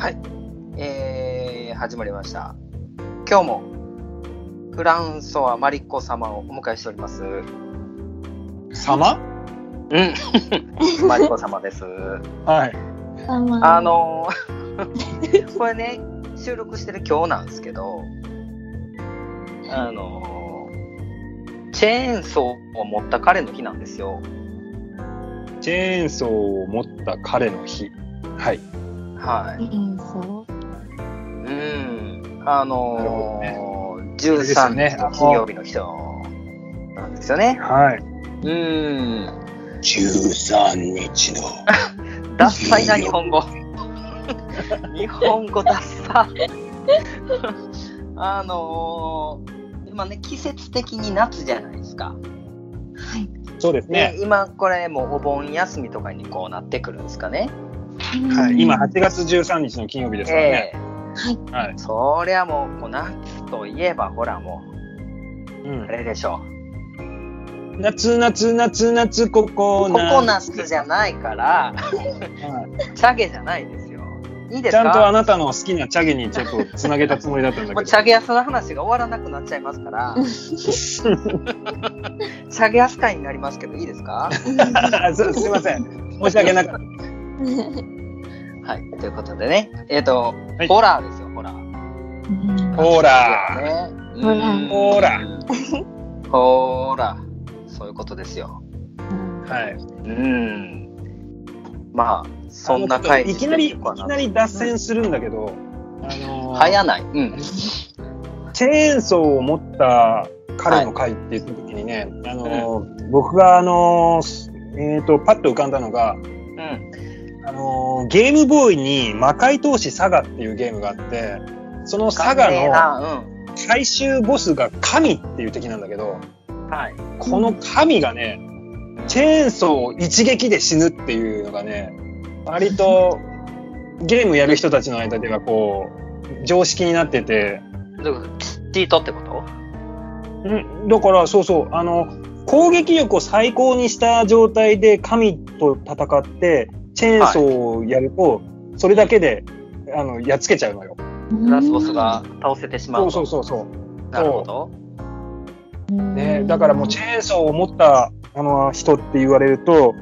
はい。えー、始まりました。今日も、フランソワマリコ様をお迎えしております。様？うん。マリコ様です。はい。あのー これね、収録してる今日なんですけど、あのーチェーンソーを持った彼の日なんですよ。チェーンソーを持った彼の日。はい。はい。あのーですよ13ね日の金曜日の人なんですよね。はい。うん。13日の ダッサいな、日本語。日本語ダッサ。あのー、今ね、季節的に夏じゃないですか。はい。そうですね。で今、これもうお盆休みとかにこうなってくるんですかね。はい。今、8月13日の金曜日ですからね。えはい。はいえ。そりゃもう、こう夏といえば、ほらもう、うんあれでしょ夏、夏、夏、夏、ココう。コナコナッツじゃないから、はいチャゲじゃないですよ。いいですちゃんとあかなたの好きなチャゲにちょっとつなげたつもりだったんだけど。もうチャゲアスの話が終わらなくなっちゃいますから、チャゲアス会になりますけど、いいですか？すすいません。申し訳なかった。はい。ということでね、えっ、と、はいホラーですよ、ホラー。うんほら。ね、ホラうんほら。ほら。そういうことですよ。はい。うん。まあ、そんな回いきなり、いきなり脱線するんだけど、あのー早ない。うん。チェーンソーを持った彼の会って言った時にね、あのー僕があのーえっ、と、パッと浮かんだのが、うん。あのーゲームボーイに魔界闘士サガっていうゲームがあって、そのサガのの。最終ボスが神っていう敵なんだけど、うん。はい。この神がね、チェーンソーを一撃で死ぬっていうのがね、割とゲームやる人たちの間ではこう、常識になってて、ートってこと？うん、だからそうそう、あの、攻撃力を最高にした状態で神と戦って、チェーンソーをやると、それだけで、あの、やっつけちゃうのよ。ラスボスが倒せてしまそううと。そうそうそう。なるほど。ね、だからもうチェーンソーを持ったあの人って言われると、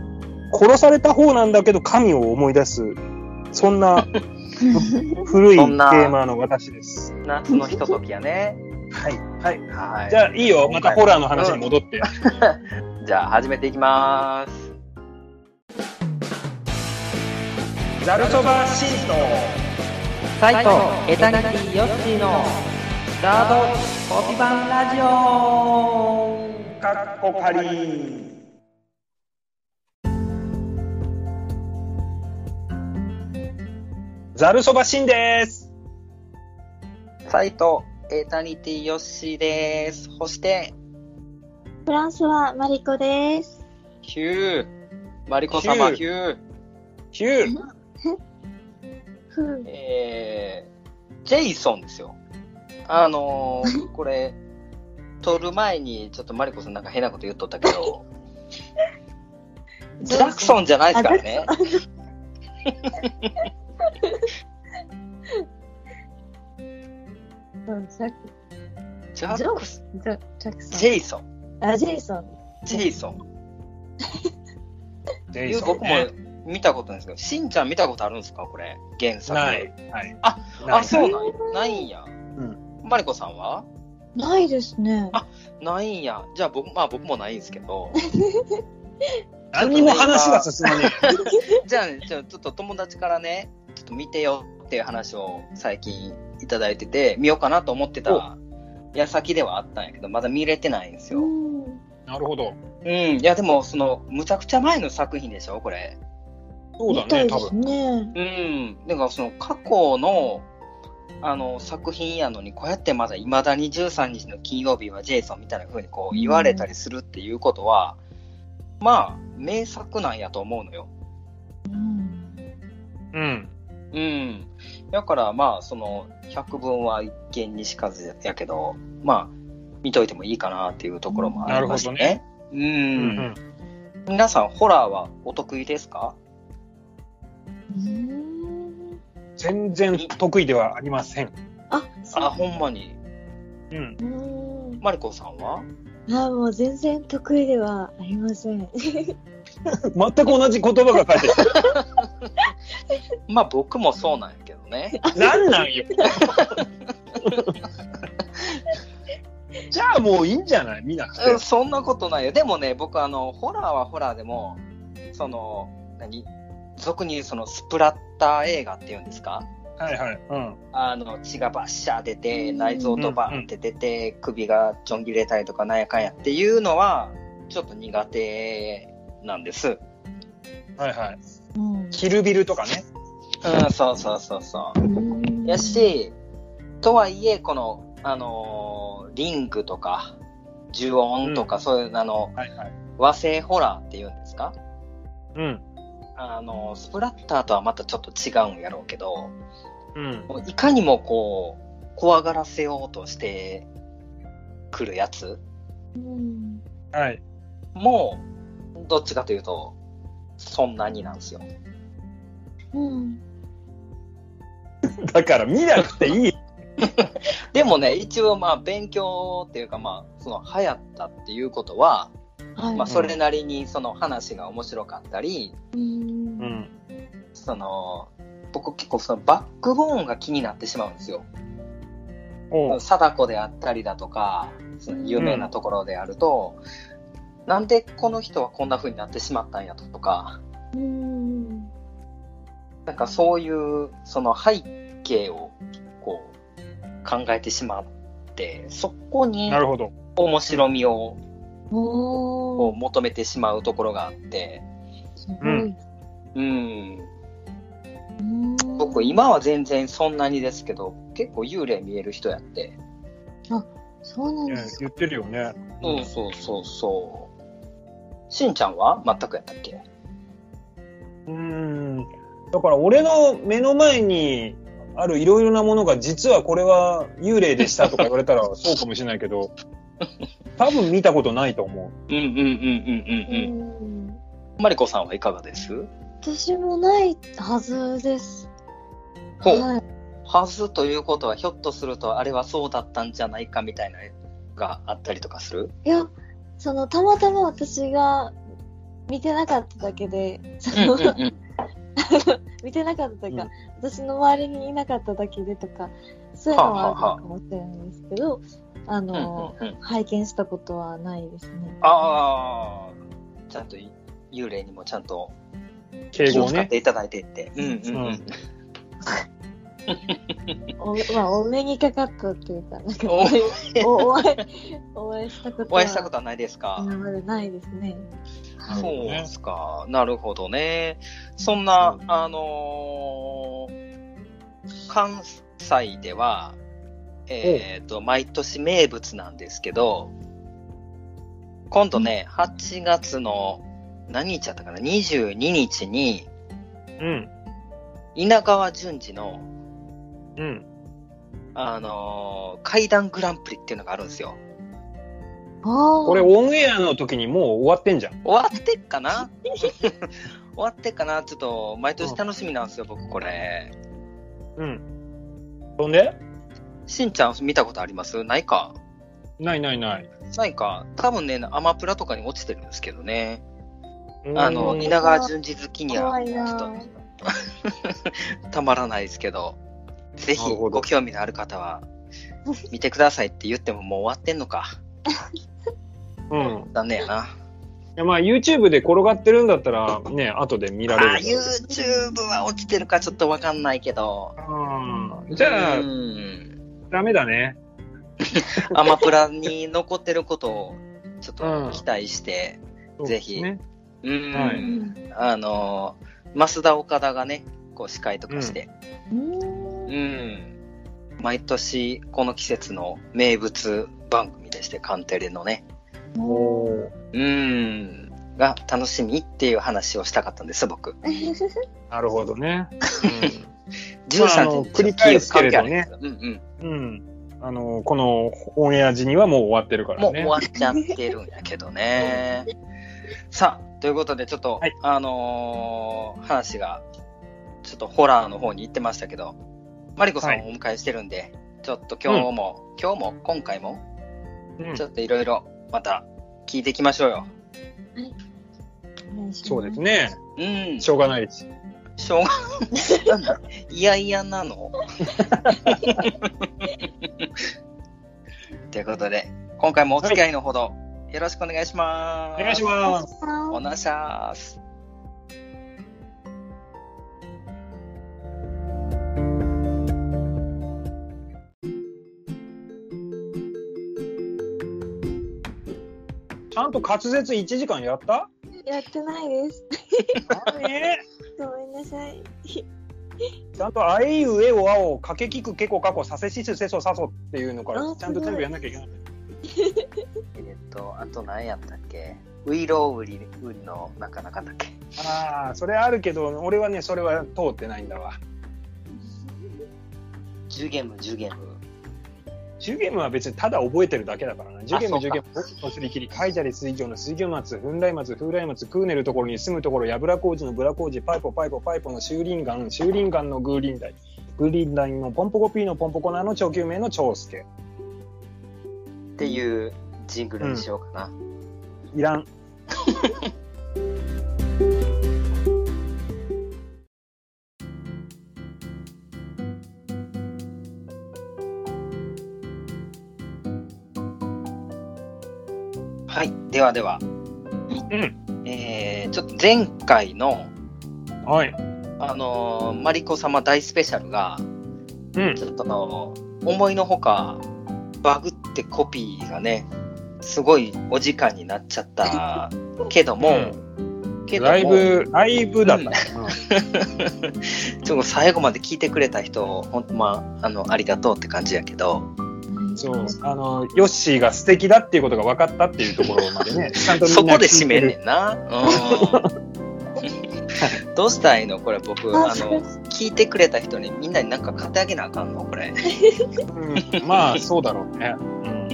殺された方なんだけど神を思い出す、そんな 古いゲーマーの私です。夏のひとときやね。はい。はい。はい。じゃあいいよ、またホラーの話に戻って。じゃあ始めていきます。ザルそばシート。サイトエタニティヨッシーのガードコピバンラジオかっこかり。ザルそばしんです。サイトエタニティヨッシーです。そして、フランスはマリコです。ヒュー。マリコ様、ヒヒュー。ヒュー。えー、ジェイソンですよ。あのー、これ、撮る前にちょっとマリコさんなんか変なこと言っとったけど、ジャクソンじゃないですからね。うん、ジャクソン、ジェイソン。あ、ジェイソン。ジェイソン。ジェイソン僕もね見たことないんですけど、しんちゃん見たことあるんですか？これ、原作。ない。はい。あ、ないあ、そうなんや。ないんや。んマリコさんは？ないですね。あないんや。じゃあ僕、まあ僕もないんですけど。何にも話が進まね じゃあね、じゃあちょっと友達からね、ちょっと見てよっていう話を最近いただいてて、見ようかなと思ってた矢先ではあったんやけど、まだ見れてないんですよ。うん。え。なるほど。うん。いや、でも、その、むちゃくちゃ前の作品でしょ？これ。そうだね、多分。ね。うん。だから、その、過去の、あの、作品やのに、こうやってまだ未だに13日の金曜日はジェイソンみたいな風にこう言われたりするっていうことは、まあ、名作なんやと思うのよ。うん。うん。うん。だから、まあ、その、百聞は一見にしかずやけど、まあ、見といてもいいかなっていうところもありましてね。う。うんん。皆さん、ホラーはお得意ですか？うん全然得意ではありません。あ。あ、ほんまに。うん。うーん。マリコさんは？あ、もう全然得意ではありません。全く同じ言葉が返ってきた。まあ僕もそうなんやけどね。なんなんよ。じゃあもういいんじゃない？見なくてうん。そんなことないよ。でもね、僕あの、ホラーはホラーでも、その、何？俗に言うそのスプラッター映画っていうんですか？はいはい。うん。あの、血がバッシャー出て、うん内臓とバーンって出て、首がちょん切れたりとかなんやかんやっていうのは、ちょっと苦手なんです。はいはい。うん。キルビルとかね。うん、そうそうそうそう。うんや、し、とはいえ、この、あのーリングとか、呪音とか、そういう、あの、はいはい。和製ホラーっていうんですか？うん。あの、スプラッターとはまたちょっと違うんやろうけど、うん。いかにもこう、怖がらせようとしてくるやつうん。はい。も、どっちかというと、そんなになんですよ。うん。だから見なくていい。でもね、一応まあ勉強っていうかまあ、その流行ったっていうことは、はい。まあそれなりにその話が面白かったり、うん。うん。その、僕結構そのバックボーンが気になってしまうんですよ。貞子であったりだとか、その有名なところであると、なんでこの人はこんな風になってしまったんやとか、うん。なんかそういうその背景をこう考えてしまって、そこになるほど。面白みをこおー。う求めてしまうところがあって、すごい。うん、うん僕今は全然そんなにですけど、結構幽霊見える人やって、そうなんですか。言ってるよね。そうそうそうそう。しんちゃんは全くやったっけ？うん。だから俺の目の前にあるいろいろなものが実はこれは幽霊でしたとか言われたらそうかもしれないけど、多分見たことないと思う。うんうんうんうんうんううん。ん。マリコさんはいかがです？私もないはずです。ほう。はい。はずということは、ひょっとすると、あれはそうだったんじゃないかみたいながあったりとかする？いや、その、たまたま私が見てなかっただけで、その、ん。見てなかったというか、うん私の周りにいなかっただけでとか、そういうのはあるのかもしれないですけど、あの、うんうんうん拝見したことはないですね。ああ、ちゃんと幽霊にもちゃんと気を敬語ね。使っていただいてって。うんうんうん。うん おまあ、お目にかかったっていうか、なんか、おおお会い、お会いしたことは、お会いしたことはないですか？今までないですね。はいそうですか。なるほどね。そんな、あのー関西では、えっ、と、毎年名物なんですけど、今度ね、8月の、何日やったかな ?22 日に、うん。稲川淳二の、うん。あのー怪談グランプリっていうのがあるんですよ。ああ。これオンエアの時にもう終わってんじゃん。終わってっかな？終わってっかな？ちょっと、毎年楽しみなんですよ、僕これ。うん。そんで？しんちゃん見たことあります？ないか？ないないない。ないか。多分ね、アマプラとかに落ちてるんですけどね。あの、うん稲川淳二好きには、ちょっなと、たまらないですけど、ぜひご興味のある方は、見てくださいって言ってももう終わってんのか。うん。残念やな。いやまあ YouTube で転がってるんだったらね、後で見らあれる。YouTube は落ちてるかちょっとわかんないけど。うんじゃあう、ん。ダメだね。アマプラに残ってることをちょっと期待して、うん、ぜひ、う、ん、はい、あの、増田岡田がね、こう司会とかして、うん、うん、毎年この季節の名物番組でして、カンテレのね、うん、が楽しみっていう話をしたかったんです、僕。なるほどね。うん。13時繰り返すけれどね。うんうん。うん。あの、このオンエア時にはもう終わってるからね。もう終わっちゃってるんやけどね。さあ、ということで、ちょっと、はい、あのー、話が、ちょっとホラーの方に行ってましたけど、マリコさんをお迎えしてるんで、はい、ちょっと今日も、うん、今日も、今回も、うん、ちょっといろいろ、また、聞いていきましょうよ。はい。そうですね。うん。しょうがないです。しょうが、なんだ、いやいやなのということで、今回もお付き合いのほど、よろしくお願いします。お願いします。お願いします。ちゃんと滑舌1時間やった？やってないです。あれ？ごめんなさい。ちゃんとあいうえおあおかけきくけこかこさせしすせそさそっていうのからあちゃんと全部やんなきゃいけない。えっと、あと何やったっけ？ウイロウリウリのなかなかだっけ？ああ、それあるけど、俺はね、それは通ってないんだわ。ジュゲム、ジュゲム。ジュゲムは別にただ覚えてるだけだからな。ジュゲム、そうかジュゲム、僕のすり切り、カイジャリ水上の水魚松、粉来松、風来松、クーネルところに住むところ、ヤブラ工事のブラ工事、パイポパイポパイポのシューリンガン、シューリンガンのグーリンダイ、グーリンダイのポンポコピーのポンポコナーの長久名の長介。っていうジングルにしようかな。いらん。ではでは、うん。えー、ちょっと前回の、はい。あのーマリコ様大スペシャルが、うん。ちょっとあの思いのほか、バグってコピーがね、すごいお時間になっちゃった けども、けどもライブ、ライブだったな。ちょっと最後まで聞いてくれた人、ほんとまあ、あの、ありがとうって感じやけど、そう、あの、ヨッシーが素敵だっていうことが分かったっていうところまでね、ちゃんとそこで締めんねんな。うん。どうしたらいいの？これ僕、あの、聞いてくれた人にみんなになんか買ってあげなあかんの？これ。うんまあ、そうだろうね。うん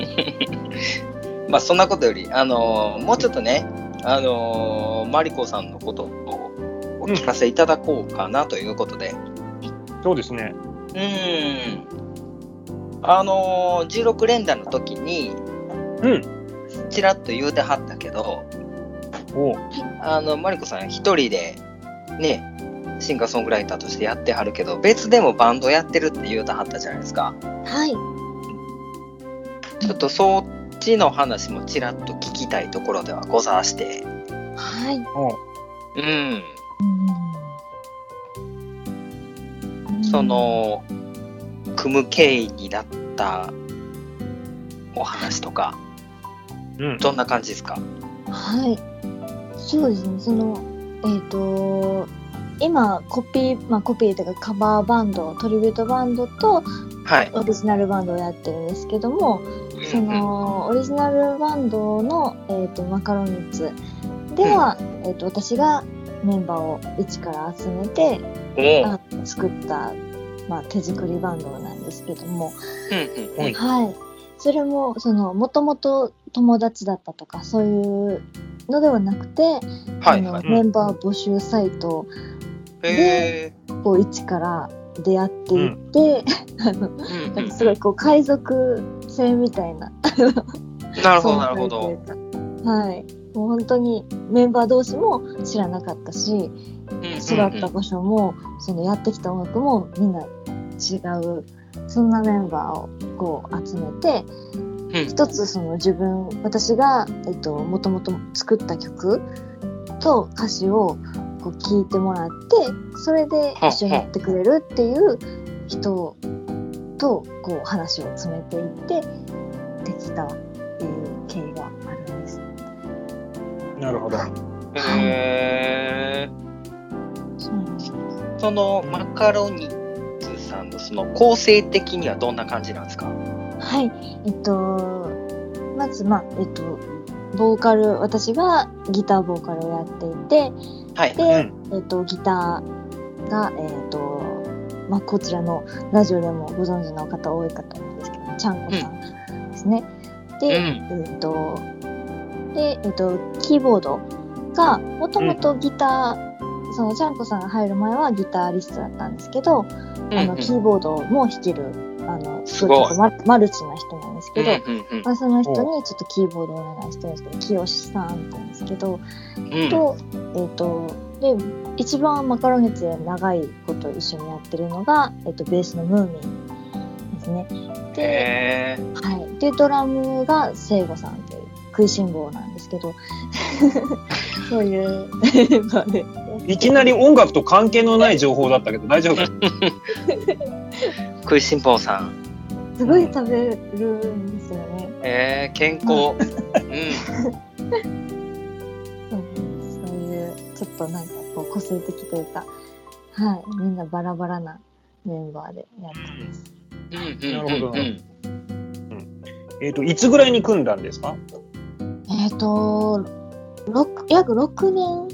まあそんなことより、あのーもうちょっとね、あのーマリコさんのことをお聞かせいただこうかなということで。そうですね。うん。あのー16連打の時に、うん。ちらっと言うてはったけど、おうあの、マリコさん一人で、ね、シンガーソングライターとしてやってはるけど、別でもバンドやってるって言うてはったじゃないですか。はい。ちょっとそっちの話もちらっと聞きたいところではござして。はい。うんそ、の、組む経緯になったお話とか、うん。どんな感じですか？はい。そうですね。その、えっ、と、今、コピー、まあコピーというかカバーバンド、トリビュートバンドとはい。オリジナルバンドをやってるんですけども、その、オリジナルバンドの、えっ、と、マカロニッツでは、えっ、と、私がメンバーを一から集めて、うん、おうあ作った、まあ、手作りバンドなんですけども、うんうんうんはい。それも、その、もともと友達だったとか、そういうのではなくて、はいはい。あのメンバー募集サイトへを一から出会っていって、あの、なんかすごいこう、海賊船みたいな。なるほど、存なるほど。はい。もう本当にメンバー同士も知らなかったし、育った場所も、そのやってきた音楽もみんな違う、そんなメンバーをこう集めて、うん一つその自分、私が、えっと、もともと作った曲と歌詞をこう聞いてもらって、それで一緒にやってくれるっていう人とこう話を詰めていって、できたっていう。なるほど。へそうなんです。ーそのマカロニッツさんのその構成的にはどんな感じなんですか？はい。えっと、まず、まあ、えっと、ボーカル、私がギターボーカルをやっていて、はい。で、えっと、ギターが、えっと、まあ、こちらのラジオでもご存知の方多いかと思うんですけど、ちゃんこさんですね。で、えっと、で、えっと、キーボードが、もともとギターそのちゃんこさんが入る前はギタリストだったんですけど、うんあのキーボードも弾けるあのすごい。ちょっとママルチな人なんですけど、うんうんまあ、その人にちょっとキーボードをお願いしてるんですけど清さんって言うん。ですけど、うんとえっ、とで一番マカロニッツで長いこと一緒にやってるのが、えっとベースのムーミンですね。で,、はい、でドラムが聖子さんって食いしん坊なんですけど そういうメンバーでいきなり音楽と関係のない情報だったけど大丈夫？食いしん坊さん。すごい食べるんですよね。えー、健康。うん。そういうちょっとなんかこう個性的というか、はい、みんなバラバラなメンバーでやってます。うんうんなるほどうんえっと、いつぐらいに組んだんですか？えっ、と六約6年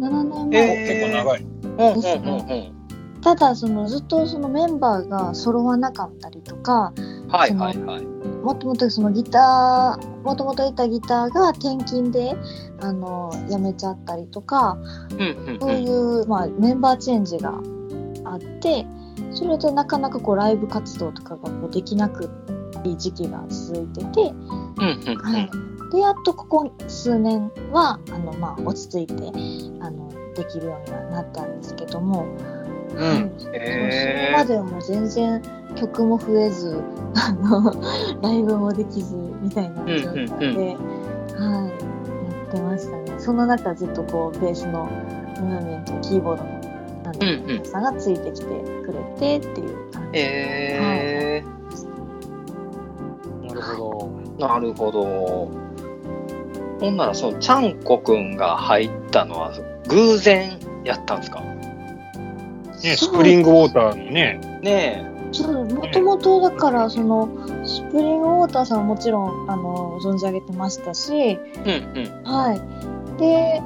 ？7年前、え結構長い。うんうんうんただそのずっとそのメンバーが揃わなかったりとかうん。はいはいはい。もともとそのギターもともといたギターが転勤であの辞めちゃったりとかうんうんそういう、まあ、メンバーチェンジがあってそれでなかなかこうライブ活動とかがこうできなくいい時期が続いてて、うんうんはい、でやっとここ数年はあの、まあ、落ち着いてあのできるようにはなったんですけども、うん。はいそれまではもう全然曲も増えずあの ライブもできずみたいな状態で、うんうんはい、やってましたね。その中ずっとこうベースのムーミンとキーボードのあの、うんうんさんがついてきてくれてっていう感じ。えなるほー、なるほど。ほんなら、その、ちゃんこくんが入ったのは、偶然やったんですか？ど。ね、スプリングウォーターのね。ねそうもともとだからそのスプリングウォーターさんはもちろんあの存じ上げてましたしえ。うんうん。はい。で、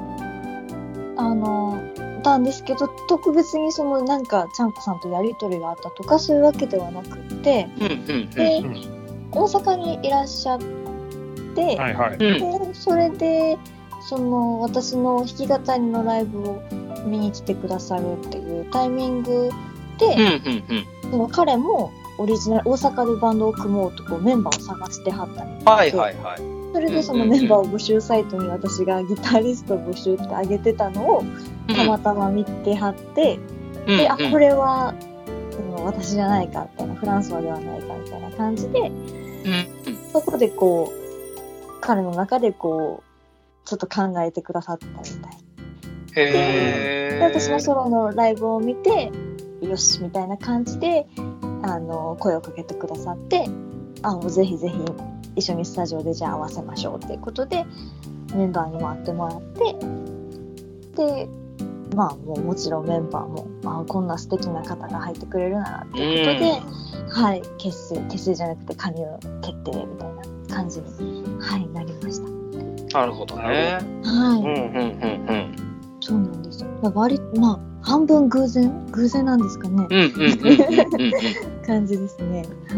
あの、たんですけど、特別にそのなんか、ちゃんこさんとやりとりがあったとか、そういうわけではなくって、うんうんで、うん大阪にいらっしゃって、はいはい。でそれで、その、私の弾き語りのライブを見に来てくださるっていうタイミングで、うんうんうん。その彼もオリジナル、大阪でバンドを組もうとこうメンバーを探してはったりとかはいはいはい。それでそのメンバーを募集サイトに私がギタリスト募集って上げてたのをたまたま見てはって、うんで、あ、うんこれは、その私じゃないかみたいな、フランソワではないかみたいな感じで、うんうんそこでこう、彼の中でこう、ちょっと考えてくださったみたい。で、私のソロのライブを見て、よし、みたいな感じで、あの、声をかけてくださって、あ、もうぜひぜひ一緒にスタジオでじゃあ合わせましょうっていうことで、メンバーに回ってもらって、で、まあもうもちろんメンバーも、まあこんな素敵な方が入ってくれるならっていうことで、はい、結成、結成じゃなくて加入決定みたいな感じに、はい、なりました。なるほどね。はい。うんうんうんそうなんですよ。まあ割まあ半分偶然偶然なんですかね。うん。うんうんうんうんうん感じですね。はい。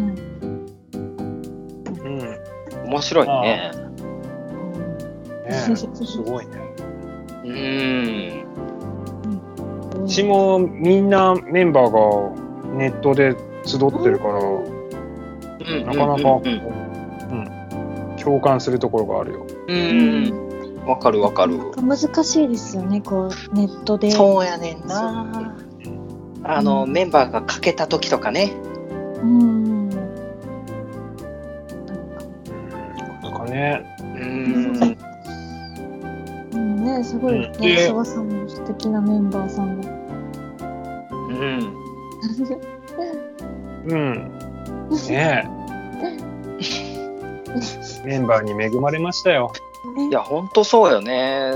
うん。ね面白いね。すごいね。うん。うちもみんなメンバーがネットで集ってるから、なかなか、うんうん、共感するところがあるよ。うんうん。わかるわかる。難しいですよね、こう、ネットで。そうやねんな。あの、メンバーがかけた時とかね。うん。なんかね、うん。うんね、すごい、うんね、諏訪さんも素敵なメンバーさんが。うん。うん。ねえ。メンバーに恵まれましたよ。いや、ほんとそうよね。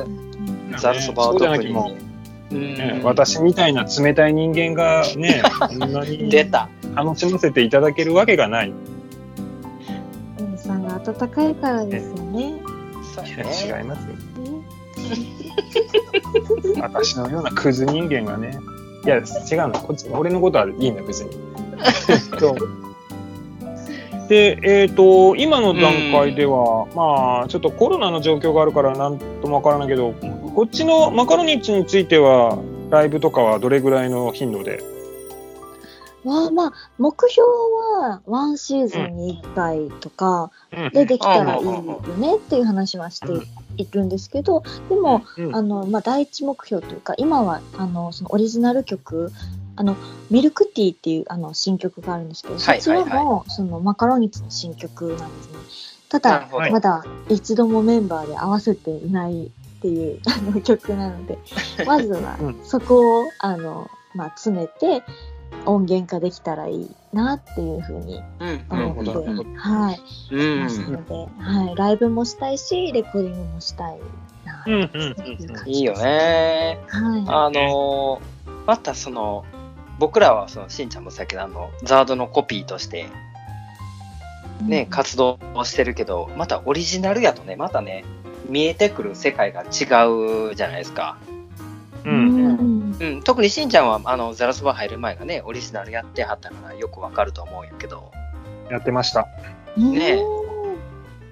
ザルそばは特に。きも、うんね私みたいな冷たい人間がね、こんなに出た。楽しませていただけるわけがない。皆さんが温かいからですよね。違いますよ。私のようなクズ人間がね。いや、違うの。こっち、俺のことはいいんだ、別に。で、えっ、と、今の段階では、まあ、ちょっとコロナの状況があるからなんともわからないけど、こっちのマカロニッチについては、ライブとかはどれぐらいの頻度で？まあまあ、目標はワンシーズンに1回とかでできたらいいよねっていう話はしているんですけど、でも、うん。あの、まあ、第一目標というか、今は、あの、そのオリジナル曲、あの、ミルクティーっていう、あの、新曲があるんですけど、はいそちらはいも、その、マカロニッツの新曲なんですね。ただ。まだ一度もメンバーで合わせていないっていう あの曲なので、まずはうんそこを、あの、まあ、詰めて、音源化できたらいいなっていうふうにうん思って、なるほどはい、うんますので、はい、ライブもしたいし、レコーディングもしたいなうんうんい。いいよね。はい。あのーまたその、僕らはそのしんちゃんもさっきのあの、ザードのコピーとしてね、活動をしてるけど、またオリジナルやとね、またね、見えてくる世界が違うじゃないですか。ううん。うん、特にしんちゃんはあのザラスバ入る前がね、オリジナルやってはったからよくわかると思うんやけど、やってました。うん。ね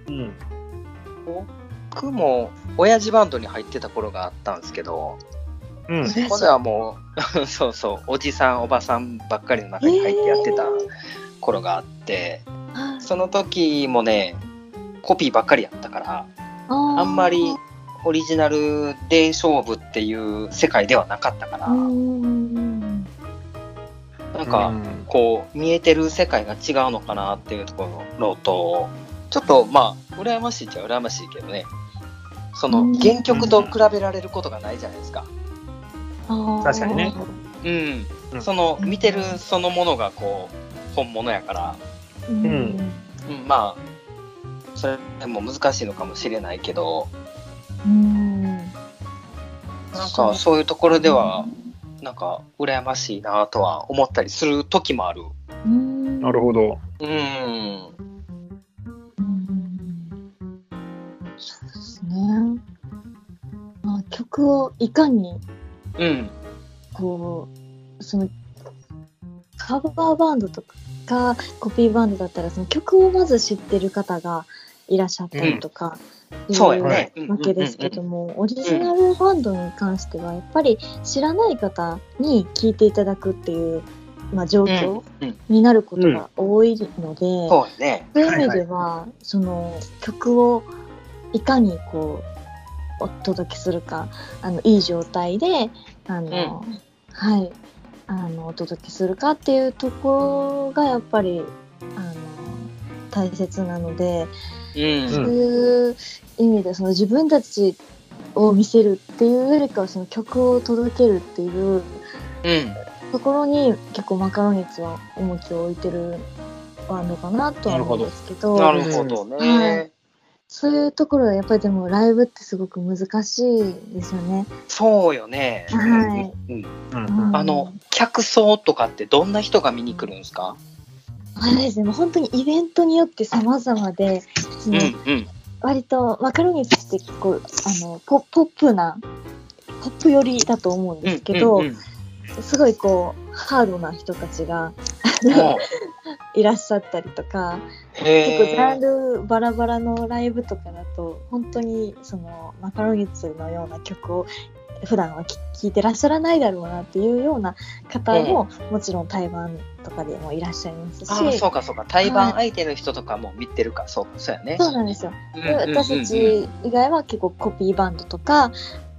うん。僕も親父バンドに入ってた頃があったんですけど、うん。えここではもう、そうそう、おじさん、おばさんばっかりの中に入ってやってた頃があって、はいその時もね、コピーばっかりやったから、あんまりオリジナルで勝負っていう世界ではなかったから、うんなんか、こう、見えてる世界が違うのかなっていうところと、ちょっとまあ、羨ましいっちゃ羨ましいけどね、そのうん。原曲と比べられることがないじゃないですか。確かにねうん。うんその、見てるそのものがこう、本物やから、うんうんうん、まあ、それも難しいのかもしれないけど、うんなんかそういうところでは、なんか羨ましいなとは思ったりする時もある。うんなるほど。うん。うんそうですね。まあ、曲をいかにうん。こうそのカバーバンドとかコピーバンドだったらその曲をまず知ってる方がいらっしゃったりとか、うやね。うわけですけども、オリジナルバンドに関してはやっぱり知らない方に聴いていただくっていう、まあ、状況になることが多いので。そういう意味では、その曲をいかにこうお届けするかあのいい状態であの、はいあのお届けするかっていうところがやっぱりあの大切なので、うん。そういう意味でその自分たちを見せるっていうよりかはその曲を届けるっていううん。ところに結構マカロニッツは重きを置いてるバンドかなとは思うんですけど。なるほどね。はいそういうところはやっぱりでもライブってすごく難しいですよね。そうよね。はいうんうん。あの、客層とかってどんな人が見に来るんですか？あれですね、もう本当にイベントによって様々で、そのうんうん。割とマカロニって結構あのポポップな、ポップ寄りだと思うんですけど、うんうんすごいこう、ハードな人たちがいらっしゃったりとか、う結構ジャンへルバラバラのライブとかだと本当にそのマカロニッツのような曲を普段は聴聴いてらっしゃらないだろうなっていうような方も、もちろん台湾とかでもいらっしゃいますしああ、そうかそうか。対バン相手の人とかも見てるか、そうそうやね。そうなんですよ。うんうんうん私たち以外は結構コピーバンドとか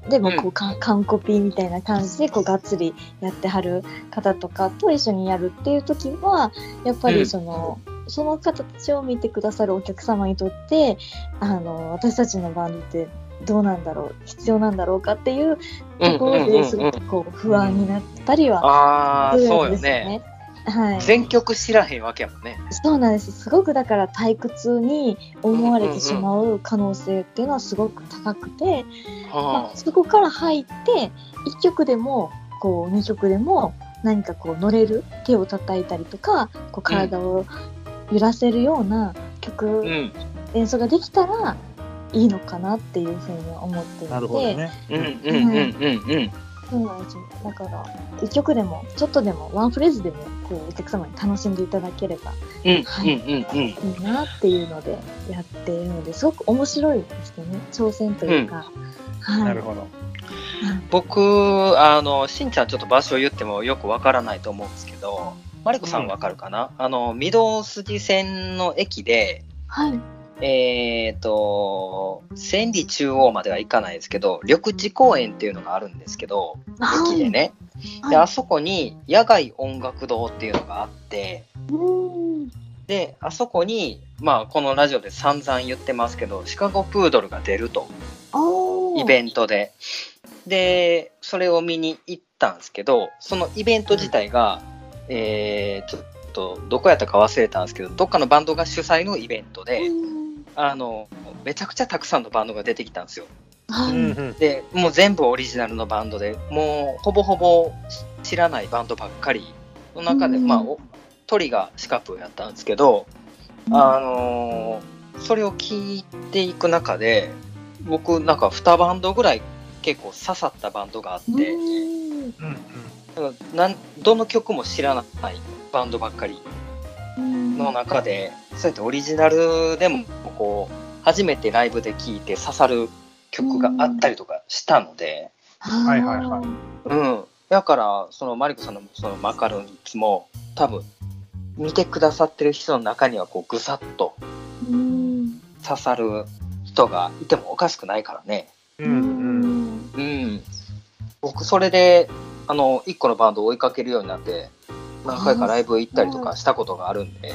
でもこううか完コピーみたいな感じでこうがっつりやってはる方とかと一緒にやるっていう時はやっぱりその、その方たちを見てくださるお客様にとってあの私たちのバンドってどうなんだろう必要なんだろうかっていうところですごくこう不安になったりはするんですよねね。。はい、全曲知らへんわけやもんね。そうなんです。すごくだから退屈に思われてしまう可能性っていうのはすごく高くて、まはあ、そこから入って1曲でもこう2曲でも何かこう乗れる手を叩いたりとかこう体を揺らせるような曲、あ。うん。演奏ができたらいいのかなっていうふうに思っていてなるほどね。うんうんうんうんうん。そうなんですよ。だから1曲でもちょっとでもワンフレーズでもこうお客様に楽しんでいただければうんうんうんうん。いいなっていうのでやっているのです。ごく面白いですよね。挑戦というか、はい。なるほど。僕、あの、しんちゃんちょっと場所言ってもよくわからないと思うんですけど、マリコさんわかるかな、あの、御堂筋線の駅で、はい。えっ、と、千里中央までは行かないですけど、緑地公園っていうのがあるんですけど、駅でね。はいで、あそこに野外音楽堂っていうのがあって、うん。で、あそこに、まあ、このラジオで散々言ってますけど、シカゴプードルが出ると、イベントで。で、それを見に行ったんですけど、そのイベント自体が、えー、ちょっと、どこやったか忘れたんですけど、どっかのバンドが主催のイベントで、うんあの、めちゃくちゃたくさんのバンドが出てきたんですよ。はい。うんうん。で、もう全部オリジナルのバンドで、もうほぼほぼ知らないバンドばっかりの中で、うん。まあ、お鳥がシカプーやったんですけど、あのーそれを聞いていく中で、僕なんか2バンドぐらい結構刺さったバンドがあって、うん。うんなんどの曲も知らないバンドばっかりうんの中で、そうやってオリジナルでもこう、初めてライブで聴いて刺さる曲があったりとかしたので、はいはいはいうん。だから、そのマリコさんのそのマカロニも、多分、見てくださってる人の中には、こう、ぐさっとうん刺さる人がいてもおかしくないからね。ううんうんうん。僕、それで、あの、一個のバンドを追いかけるようになって、何回かライブ行ったりとかしたことがあるんで、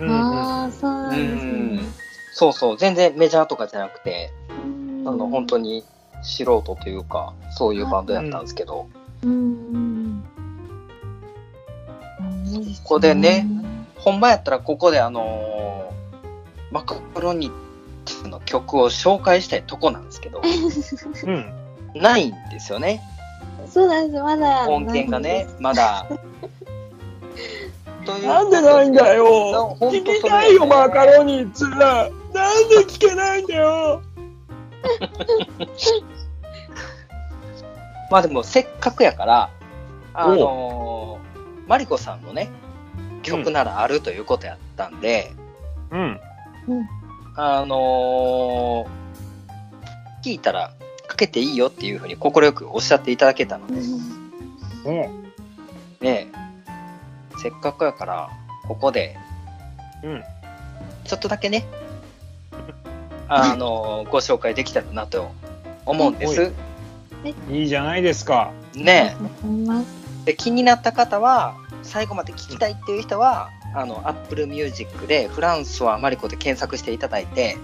うんああ、そうなんですね。そうそう、全然メジャーとかじゃなくて、うんあの、本当に素人というか、そういうバンドやったんですけど、うん。こここでね。ほんまやったらここであのーマカロニの曲を紹介したいとこなんですけど、うんないんですよね。そうなんです、まだ。音源がね、まだ。というなんでないんだよ聞きたいよ、マカロニっつうな。なんで聞けないんだよ。まあでもせっかくやから、あのーマリコさんのね、曲ならあるということやったんで、うん。あのー聞いたらかけていいよっていうふうに快くおっしゃっていただけたので、うん。ねえせっかくやから、ここで、うんちょっとだけね、あのーご紹介できたらなと思うんです。いいじゃないですか。ねで気になった方は、最後まで聞きたいっていう人は、あの、Apple Music でフランスはマリコで検索していただいて、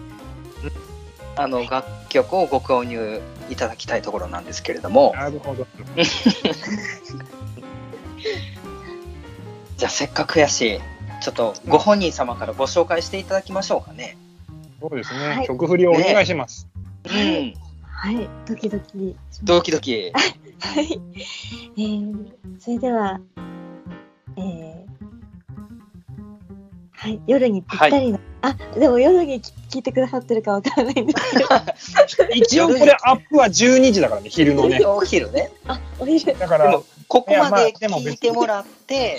あの、楽曲をご購入いただきたいところなんですけれども、なるほど。じゃあせっかくやし、ちょっとご本人様からご紹介していただきましょうかね。そうですはね。い曲振りをお願いします。うん。はい、ドキドキ。ドキドキ。はい。えー、それでは、えー、はい、夜にぴったりの、あ、でも夜に聞聞いてくださってるかわからないんですけど、一応これアップは12時だからね、昼のね。お昼ね。あ、お昼。だからここまで聞いてもらって、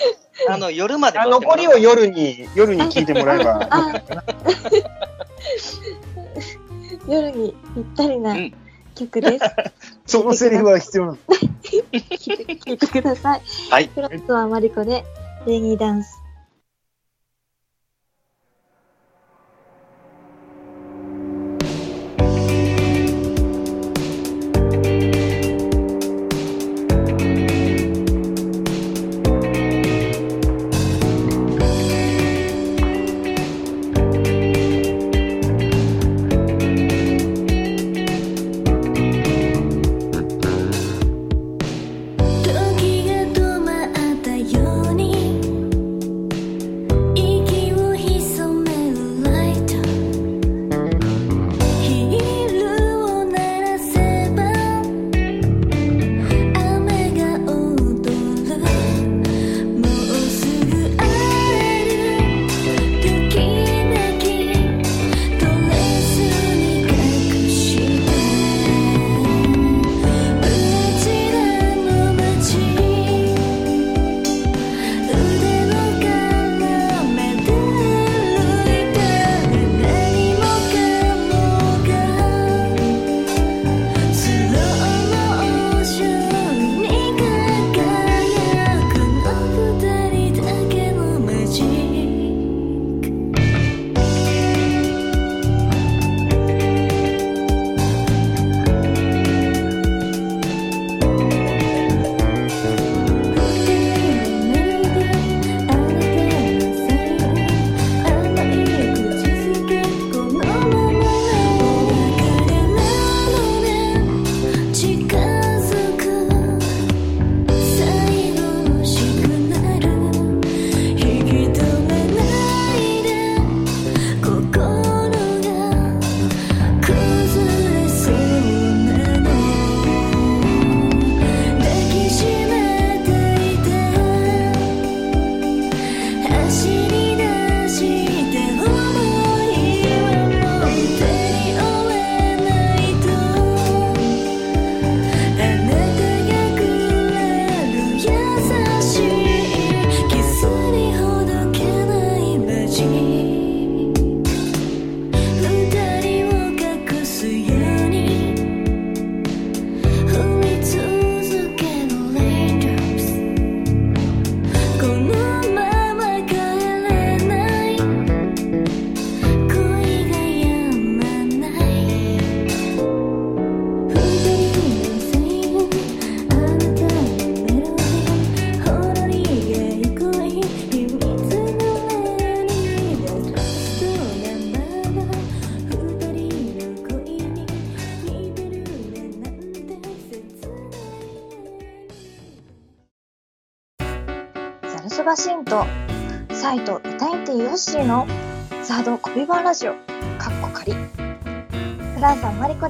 あの、夜まであ残りを夜に、夜に聞いてもらえば。あ、夜にぴったりなうん曲です。そのセリフは必要なの。聞いて聞いてください。はい。フランスはマリコで、レニーダンス。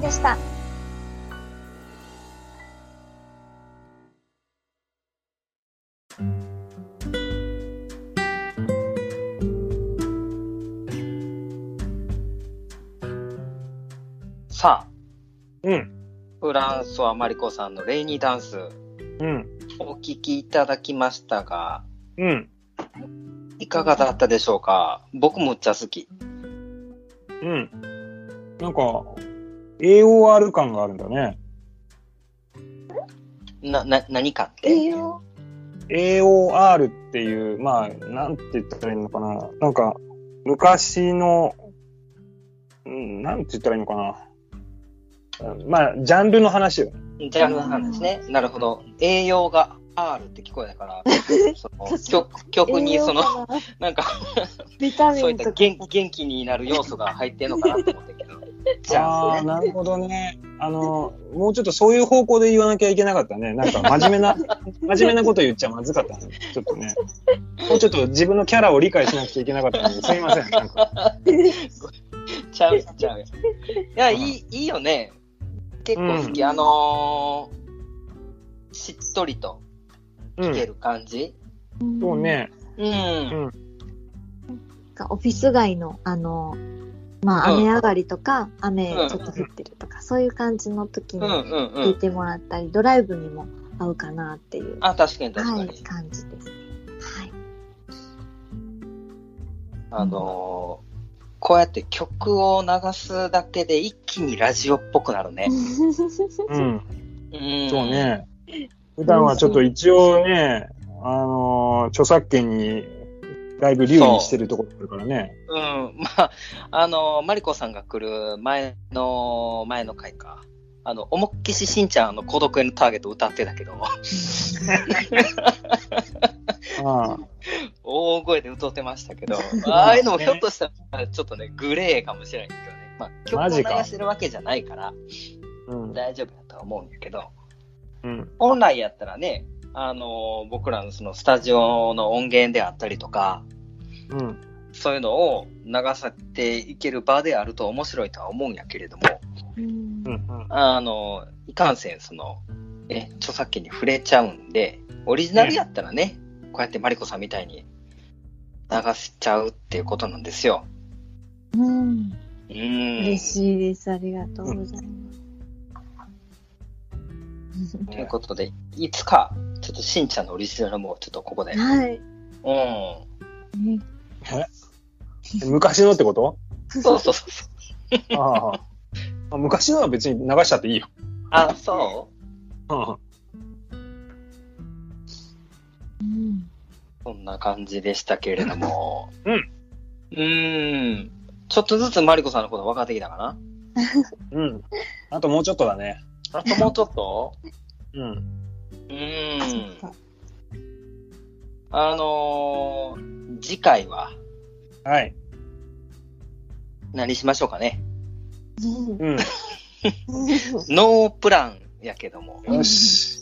ランさんマリコでしたさあ、うん。フランソワマリコさんのレイニーダンス、うん。お聞きいただきましたが、うん。いかがだったでしょうか？僕むっちゃ好き。うん。なんか、AOR 感があるんだね。な、な、何かって？AOR っていう、まあ、なんて言ったらいいのかな。なんか、昔の、うん、なんて言ったらいいのかな。うんまあ、ジャンルの話よ。ジャンルの話ね。なるほど。栄養が R って聞こえたから、その曲曲にその、なんか、ビタミそういった元元気になる要素が入ってんのかなと思ったけど。じゃあ。なるほどね。あの、もうちょっとそういう方向で言わなきゃいけなかったね。なんか真面目な、真面目なこと言っちゃまずかったね。ちょっとね。もうちょっと自分のキャラを理解しなくちゃいけなかったので、すいません。なんかちゃう、ちゃう。いや、いい、いいよね。結構好き。あのー、しっとりとうん。聴ける感じ。そうね。うん。オフィス街の、あの、まあ、うん雨上がりとか、雨うんちょっと降ってるとか、そういう感じの時に。聞いてもらったり、ドライブにも合うかなっていう、あ、確かに確かに。はい、感じです。はい。あのー、こうやって曲を流すだけで一気にラジオっぽくなるね。うん。うん。そう。ね。普段はちょっと一応ね、あのー著作権にだいぶ留意してるところあるからね。うん。まあ、あのー、マリコさんが来る前の、前の回か。あの、思いっきししんちゃんの孤独へのターゲット歌ってたけど、ああ大声で歌ってましたけど、ああいうのもひょっとしたらちょっとね、グレーかもしれないけどね。まあ、曲を流してるわけじゃないから、うん。大丈夫だとは思うんだけど、うん。本来やったらね、あのー僕らのそのスタジオの音源であったりとか、うん。そういうのを流さていける場であると面白いとは思うんやけれども、うんうん。あの、いかんせん、その、え、著作権に触れちゃうんで、オリジナルやったらね、こうやってマリコさんみたいに流しちゃうっていうことなんですよ。うん。うーん。嬉しいです。ありがとうございます。ということで、いつか、ちょっとしんちゃんのオリジナルもちょっとここで。うん。はい。ね 昔のってこと？そうそうそう。あああ。昔のは別に流しちゃっていいよ。あ、そう？んうん。うそんな感じでしたけれども。うん。うーん。ちょっとずつマリコさんのこと分かってきたかな？うん。あともうちょっとだね。あともうちょっと？うん。うそーん。あのー、次回ははい。何しましょうかね。うんうん。ノープランやけども。よし。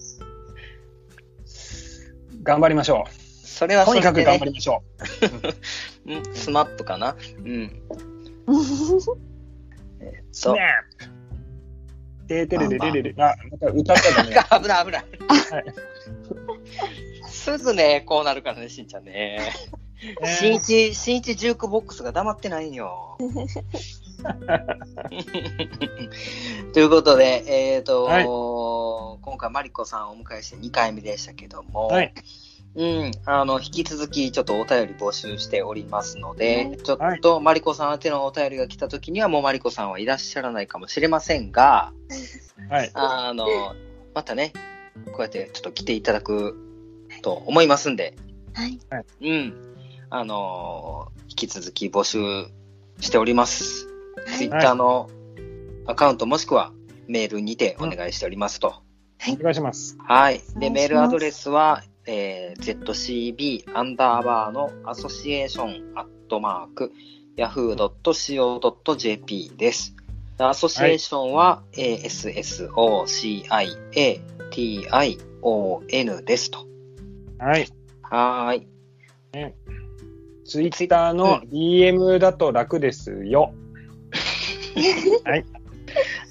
頑張りましょう。それはそれで、ね、とにかく頑張りましょう ん、スマップかなうん。えっう。と、てーてれれれれれ。あ、また歌ったね。危ない危ない。はいすぐね、こうなるからね、しんちゃんね。新一、新一ジュークボックスが黙ってないんよ。ということで、えっ、と、はい今回マリコさんをお迎えして2回目でしたけども、はい。うん、あの、引き続きちょっとお便り募集しておりますので、はいちょっとマリコさん宛てのお便りが来た時にはもうマリコさんはいらっしゃらないかもしれませんが、はい。あの、またね、こうやってちょっと来ていただくと思いますんで、はい。うん。あのー引き続き募集しております。ツイッターのアカウントもしくはメールにてお願いしておりますと。お願いします。はい。で、メールアドレスは、えー zcb アンダーバーのアソシエーションアットマーク yahoo.co.jp です。アソシエーションは、ASSOCIATION ですと。はい。はーい。ツイッターの DM だと楽ですよ。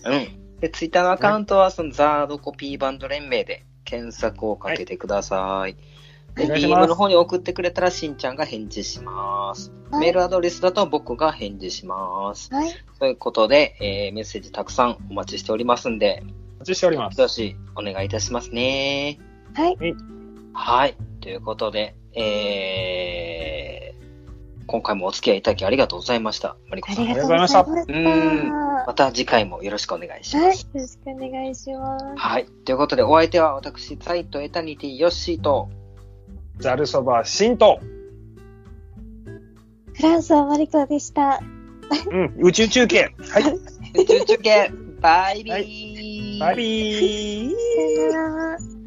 うん。で、ツイッターのアカウントは、そのザードコピーバンド連盟で検索をかけてください。で、お願いします DM の方に送ってくれたら、しんちゃんが返事します。はいメールアドレスだと僕が返事します。はい。ということで、えーメッセージたくさんお待ちしておりますんで、お待ちしております。どしお願いいたしますね。はい。はい。ということで、えー、今回もお付き合いいただきありがとうございました。マリコさん。ありがとうございました。うんまた次回もよろしくお願いしはい。よます。ろしくお願いします。はい。ということで、お相手は私、サイトエタニティヨッシーと、ザルそばシント。フランスはマリコでした。うん、宇宙中継。はい。宇宙中継、バイビー、バイビー。さよなら。